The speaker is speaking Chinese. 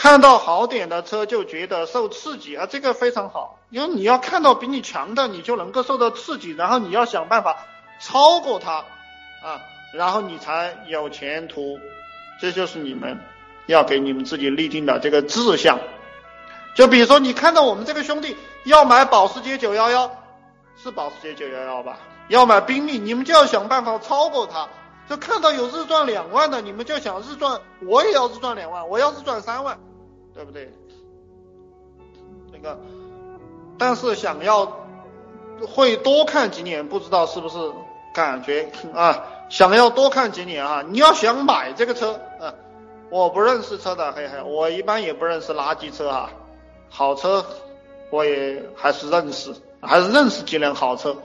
看到好点的车就觉得受刺激啊，这个非常好，因为你要看到比你强的，你就能够受到刺激，然后你要想办法超过他啊，然后你才有前途。这就是你们要给你们自己立定的这个志向。就比如说，你看到我们这个兄弟要买保时捷911，是保时捷911吧？要买宾利，你们就要想办法超过他。就看到有日赚两万的，你们就想日赚，我也要日赚两万，我要日赚三万。对不对？那个，但是想要会多看几年，不知道是不是感觉啊？想要多看几年啊？你要想买这个车啊？我不认识车的，嘿嘿，我一般也不认识垃圾车啊。好车我也还是认识，还是认识几辆好车。